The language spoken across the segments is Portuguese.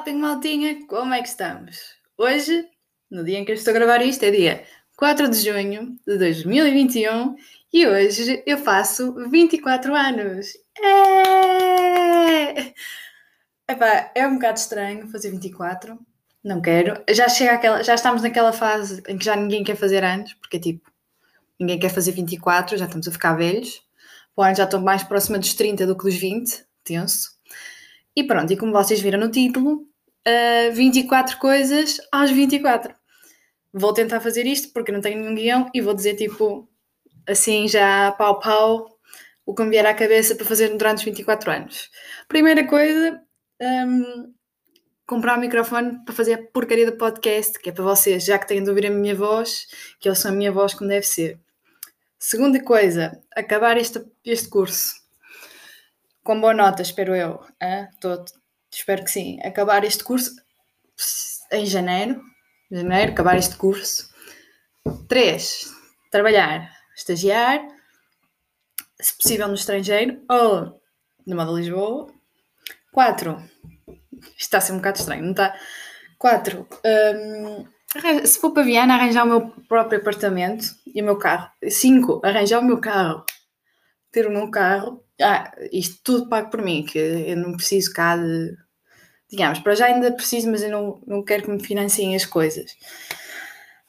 Shopping Maltinha, como é que estamos? Hoje, no dia em que eu estou a gravar isto, é dia 4 de junho de 2021 e hoje eu faço 24 anos. É! Epá, é um bocado estranho fazer 24, não quero. Já, chega aquela, já estamos naquela fase em que já ninguém quer fazer anos, porque tipo, ninguém quer fazer 24, já estamos a ficar velhos. Ano já estou mais próxima dos 30 do que dos 20, tenso. E pronto, e como vocês viram no título, uh, 24 coisas aos 24. Vou tentar fazer isto porque não tenho nenhum guião e vou dizer tipo assim já pau pau o que me vier à cabeça para fazer durante os 24 anos. Primeira coisa, um, comprar um microfone para fazer a porcaria do podcast, que é para vocês, já que têm de ouvir a minha voz, que eu sou a minha voz como deve ser. Segunda coisa, acabar este, este curso com boa nota, espero eu. Hein? Espero que sim. Acabar este curso em janeiro. Janeiro, acabar este curso. Três, trabalhar, estagiar, se possível no estrangeiro ou no modo Lisboa. Quatro, isto está a ser um bocado estranho, não está? Quatro, hum, se for para Viana, arranjar o meu próprio apartamento e o meu carro. Cinco, arranjar o meu carro. Ter o meu carro ah, isto tudo pago por mim, que eu não preciso cá de. Digamos, para já ainda preciso, mas eu não, não quero que me financiem as coisas.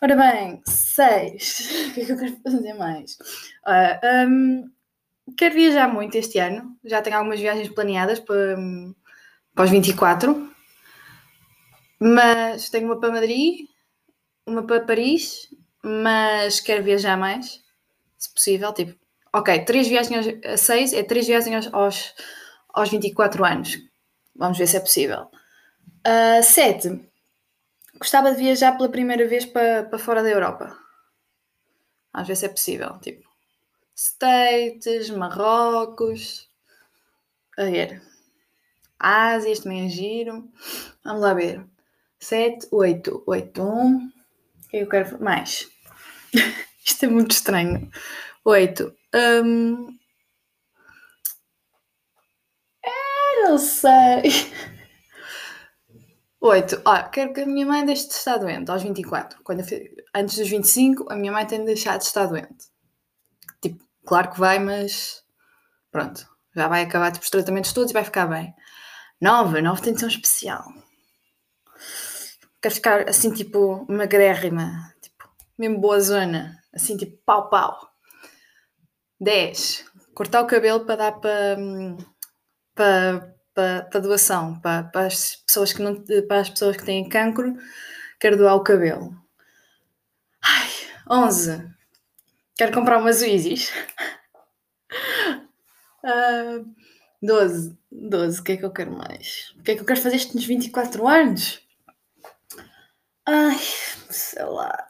Ora bem, seis. O que é que eu quero fazer mais? Uh, um, quero viajar muito este ano. Já tenho algumas viagens planeadas para, para os 24. Mas tenho uma para Madrid, uma para Paris, mas quero viajar mais, se possível, tipo Ok, três viagens a 6 é três viagens aos, aos 24 anos. Vamos ver se é possível. 7. Uh, gostava de viajar pela primeira vez para, para fora da Europa. Vamos ver se é possível. Tipo, States, Marrocos. A ver. Ásia, também é giro. Vamos lá ver. 7, 8, 8, 1. O é que eu quero mais? Isto é muito estranho. 8. Um... É, não sei. 8. Ah, quero que a minha mãe deixe de estar doente aos 24. Quando antes dos 25, a minha mãe tem de deixar de estar doente. Tipo, claro que vai, mas pronto. Já vai acabar tipo, os tratamentos todos e vai ficar bem. 9. 9 tem de ser um especial. Quero ficar assim, tipo, magrérrima. Tipo, mesmo boa zona. Assim, tipo, pau pau. 10. Cortar o cabelo para dar para, para, para, para doação, para, para, as pessoas que não, para as pessoas que têm cancro, quero doar o cabelo. Ai, 11. Quero comprar umas Yeezys. Uh, 12. 12. O que é que eu quero mais? O que é que eu quero fazer estes 24 anos? Ai, sei lá.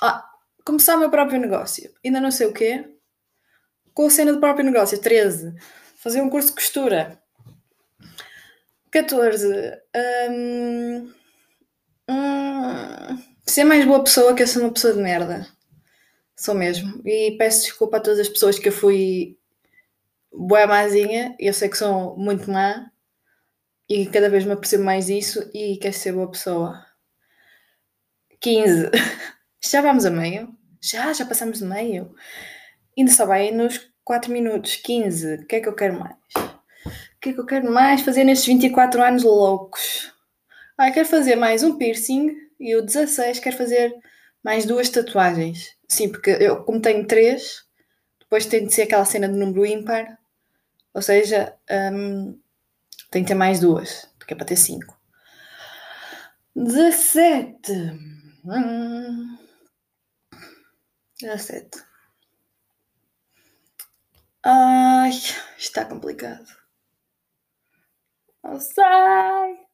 Ah, começar o meu próprio negócio. Ainda não sei o quê com a cena do próprio negócio. 13. Fazer um curso de costura. 14. Hum, hum, ser mais boa pessoa que eu sou uma pessoa de merda. Sou mesmo. E peço desculpa a todas as pessoas que eu fui boa mazinha. Eu sei que sou muito má. E cada vez me apercebo mais disso e quero ser boa pessoa. 15. Já vamos a meio? Já, já passamos de meio. Ainda só vai nos 4 minutos, 15. O que é que eu quero mais? O que é que eu quero mais fazer nestes 24 anos loucos? Ah, quero fazer mais um piercing e o 16 quero fazer mais duas tatuagens. Sim, porque eu, como tenho três, depois tem de ser aquela cena de número ímpar, ou seja, um, tem que ter mais duas, porque é para ter cinco. 17. Hum, 17. Ai, está complicado. Não sei.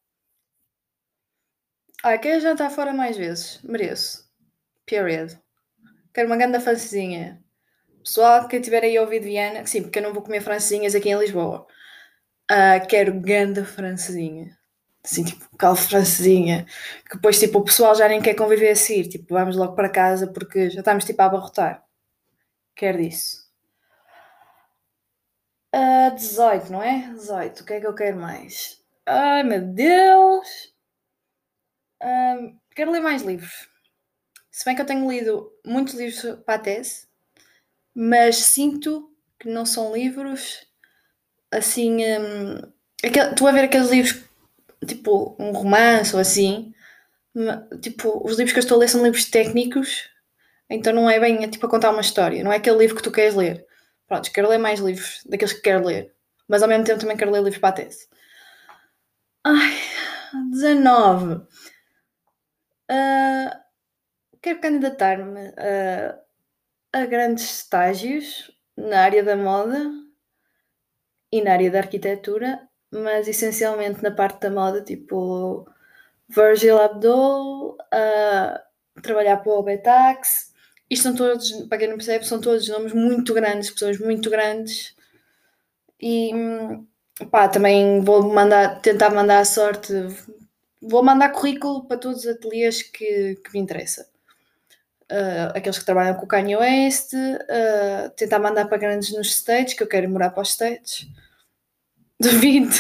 Ai, quero jantar fora mais vezes. Mereço. Period. Quero uma grande francesinha. Pessoal, quem tiver aí ouvido Viana, sim, porque eu não vou comer francesinhas aqui em Lisboa. Uh, quero grande francesinha. Assim, tipo, aquela francesinha. Que depois, tipo, o pessoal já nem quer conviver a seguir. Tipo, vamos logo para casa porque já estamos, tipo, a abarrotar. Quero disso. Uh, 18, não é? 18. O que é que eu quero mais? Ai meu Deus! Um, quero ler mais livros. Se bem que eu tenho lido muitos livros para a tese, mas sinto que não são livros assim. Um, aquel, tu a ver aqueles livros tipo um romance ou assim. Tipo, os livros que eu estou a ler são livros técnicos, então não é bem é, tipo a contar uma história, não é aquele livro que tu queres ler. Pronto, quero ler mais livros daqueles que quero ler, mas ao mesmo tempo também quero ler livros para a tese. Ai, 19. Uh, ah, quero candidatar-me a, a grandes estágios na área da moda e na área da arquitetura, mas essencialmente na parte da moda, tipo Virgil Abloh, uh, trabalhar para o Betax. Isto são todos, para quem não percebe, são todos nomes muito grandes, pessoas muito grandes. E pá, também vou mandar, tentar mandar a sorte, vou mandar currículo para todos os ateliês que, que me interessa. Uh, aqueles que trabalham com o Kanye West, uh, tentar mandar para grandes nos States, que eu quero morar para os States. Duvido.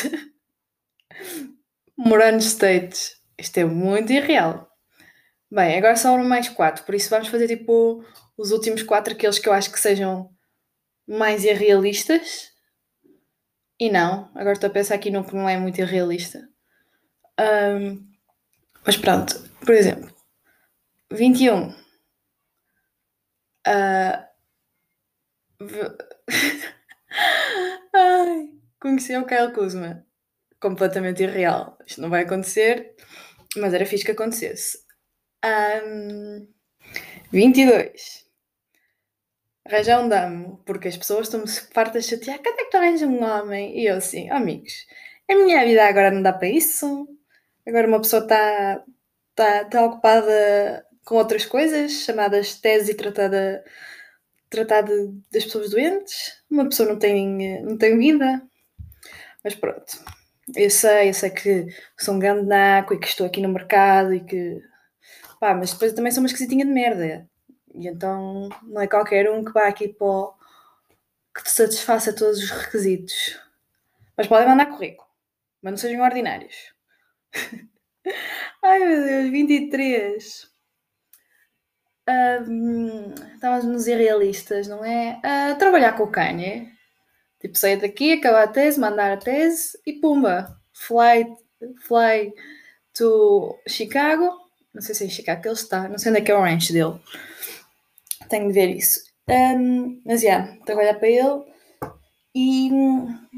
morar nos States. Isto é muito irreal. Bem, agora sobram mais quatro, por isso vamos fazer tipo os últimos quatro, aqueles que eu acho que sejam mais irrealistas. E não, agora estou a pensar aqui num que não é muito irrealista. Um, mas pronto, por exemplo, 21. Uh, Ai, conheci o Kyle Kuzma. Completamente irreal. Isto não vai acontecer, mas era fixe que acontecesse. Um, 22. Arranjar um damo, porque as pessoas estão-me fartas de chatear. Quando é que tu arranjas um homem? E eu assim, oh, amigos, a minha vida agora não dá para isso. Agora uma pessoa está tá, tá ocupada com outras coisas, chamadas tese e tratada tratar das pessoas doentes. Uma pessoa não tem, não tem vida. Mas pronto. Eu sei, eu sei que sou um grande naco e que estou aqui no mercado e que. Pá, mas depois também sou uma esquisitinha de merda. E então não é qualquer um que vá aqui para o... que te satisfaça todos os requisitos. Mas podem mandar currículo. Mas não sejam ordinários. Ai meu Deus, 23. Um, nos irrealistas, não é? Uh, trabalhar com o Kanye. Tipo, sair daqui, acabar a tese, mandar a tese e pumba! Fly, fly to Chicago. Não sei se é em Chicago que ele está, não sei onde é que é o ranch dele. Tenho de ver isso. Um, mas já, yeah, trabalhar para ele. E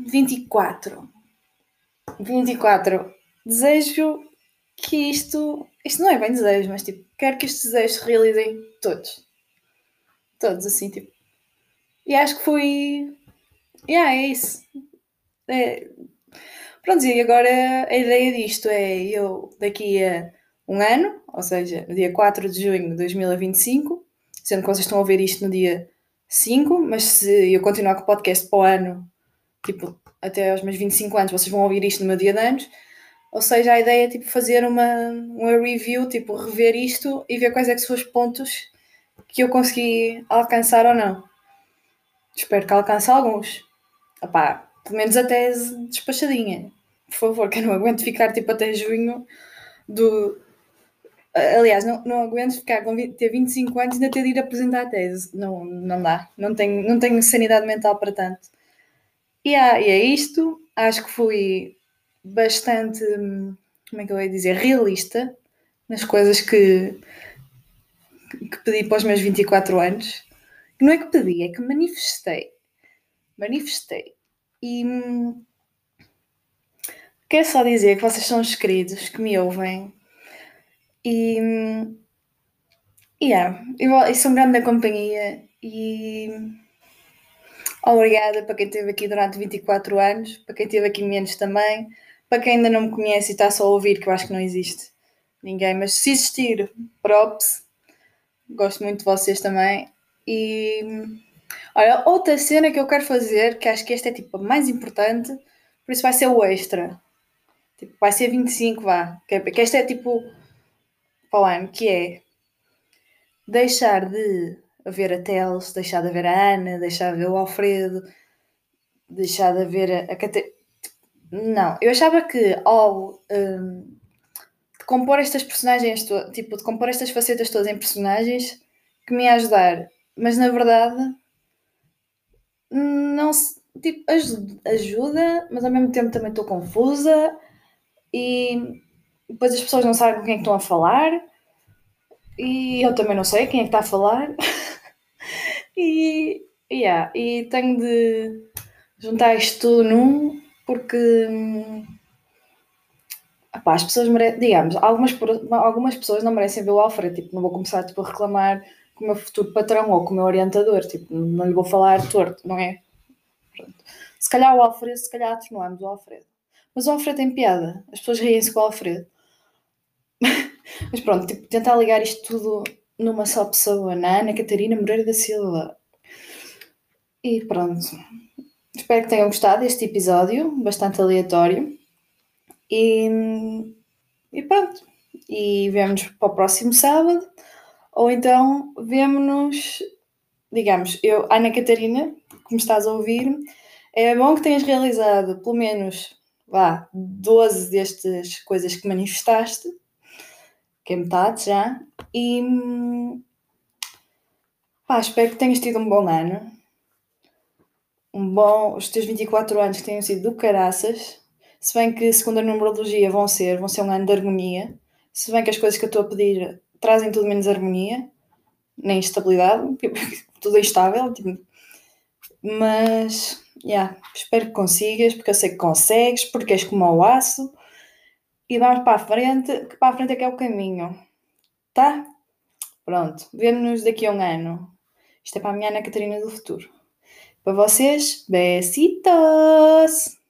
24. 24. Desejo que isto. Isto não é bem desejo, mas tipo, quero que estes desejos se realizem todos. Todos, assim, tipo. E acho que foi. Yeah, é isso. É... Pronto, e agora a ideia disto é eu daqui a um ano, ou seja, no dia 4 de junho de 2025, sendo que vocês estão a ouvir isto no dia 5, mas se eu continuar com o podcast para o ano, tipo, até aos meus 25 anos, vocês vão ouvir isto no meu dia de anos, ou seja, a ideia é tipo fazer uma, uma review, tipo rever isto e ver quais é que são os pontos que eu consegui alcançar ou não. Espero que alcance alguns. Opá, pelo menos até despachadinha. Por favor, que eu não aguento ficar tipo até junho do. Aliás, não, não aguento ficar com ter 25 anos e ainda ter de ir apresentar a tese. Não, não dá. Não tenho, não tenho sanidade mental para tanto. E, ah, e é isto. Acho que fui bastante, como é que eu ia dizer, realista nas coisas que, que pedi para os meus 24 anos. Não é que pedi, é que manifestei. Manifestei. E hum, quero só dizer que vocês são os queridos que me ouvem. E. Yeah, e são grande companhia. E. Obrigada para quem esteve aqui durante 24 anos, para quem esteve aqui menos também. Para quem ainda não me conhece e está só a ouvir, que eu acho que não existe ninguém, mas se existir, props. Gosto muito de vocês também. E olha, outra cena que eu quero fazer, que acho que esta é tipo a mais importante, por isso vai ser o extra. Tipo, vai ser 25, vá. É, que esta é tipo para o ano, que é deixar de haver a Teles, deixar de haver a Ana, deixar de haver o Alfredo, deixar de haver a, a Cate... Não, eu achava que ao um, compor estas personagens, tipo, de compor estas facetas todas em personagens que me ia ajudar. Mas na verdade, não se, tipo, ajuda, mas ao mesmo tempo também estou confusa e depois as pessoas não sabem com quem é que estão a falar e eu também não sei quem é que está a falar e, yeah, e tenho de juntar isto tudo num porque Epá, as pessoas merecem, digamos, algumas, algumas pessoas não merecem ver o Alfredo, tipo, não vou começar tipo, a reclamar com o meu futuro patrão ou com o meu orientador, tipo, não lhe vou falar torto, não é? Pronto. Se calhar o Alfredo, se calhar atenuamos o Alfredo. Mas o Alfredo tem piada, as pessoas riem-se com o Alfredo. Mas pronto, tipo, tentar ligar isto tudo numa só pessoa, na Ana Catarina Moreira da Silva. E pronto. Espero que tenham gostado deste episódio, bastante aleatório. E, e pronto. E vemos para o próximo sábado. Ou então vemo-nos, digamos, eu, Ana Catarina, me estás a ouvir, é bom que tenhas realizado pelo menos vá, 12 destas coisas que manifestaste, que é metade já, e pá, espero que tenhas tido um bom ano. Um bom, os teus 24 anos que tenham sido do caraças, se bem que, segundo a numerologia, vão ser, vão ser um ano de harmonia. Se bem que as coisas que eu estou a pedir trazem tudo menos harmonia, nem estabilidade, tudo é instável. Tipo, mas, yeah, espero que consigas, porque eu sei que consegues, porque és como o aço. E vamos para a frente, que para a frente é que é o caminho. Tá? Pronto, vemo-nos daqui a um ano. Isto é para a minha Ana Catarina do futuro. Para vocês, besitos!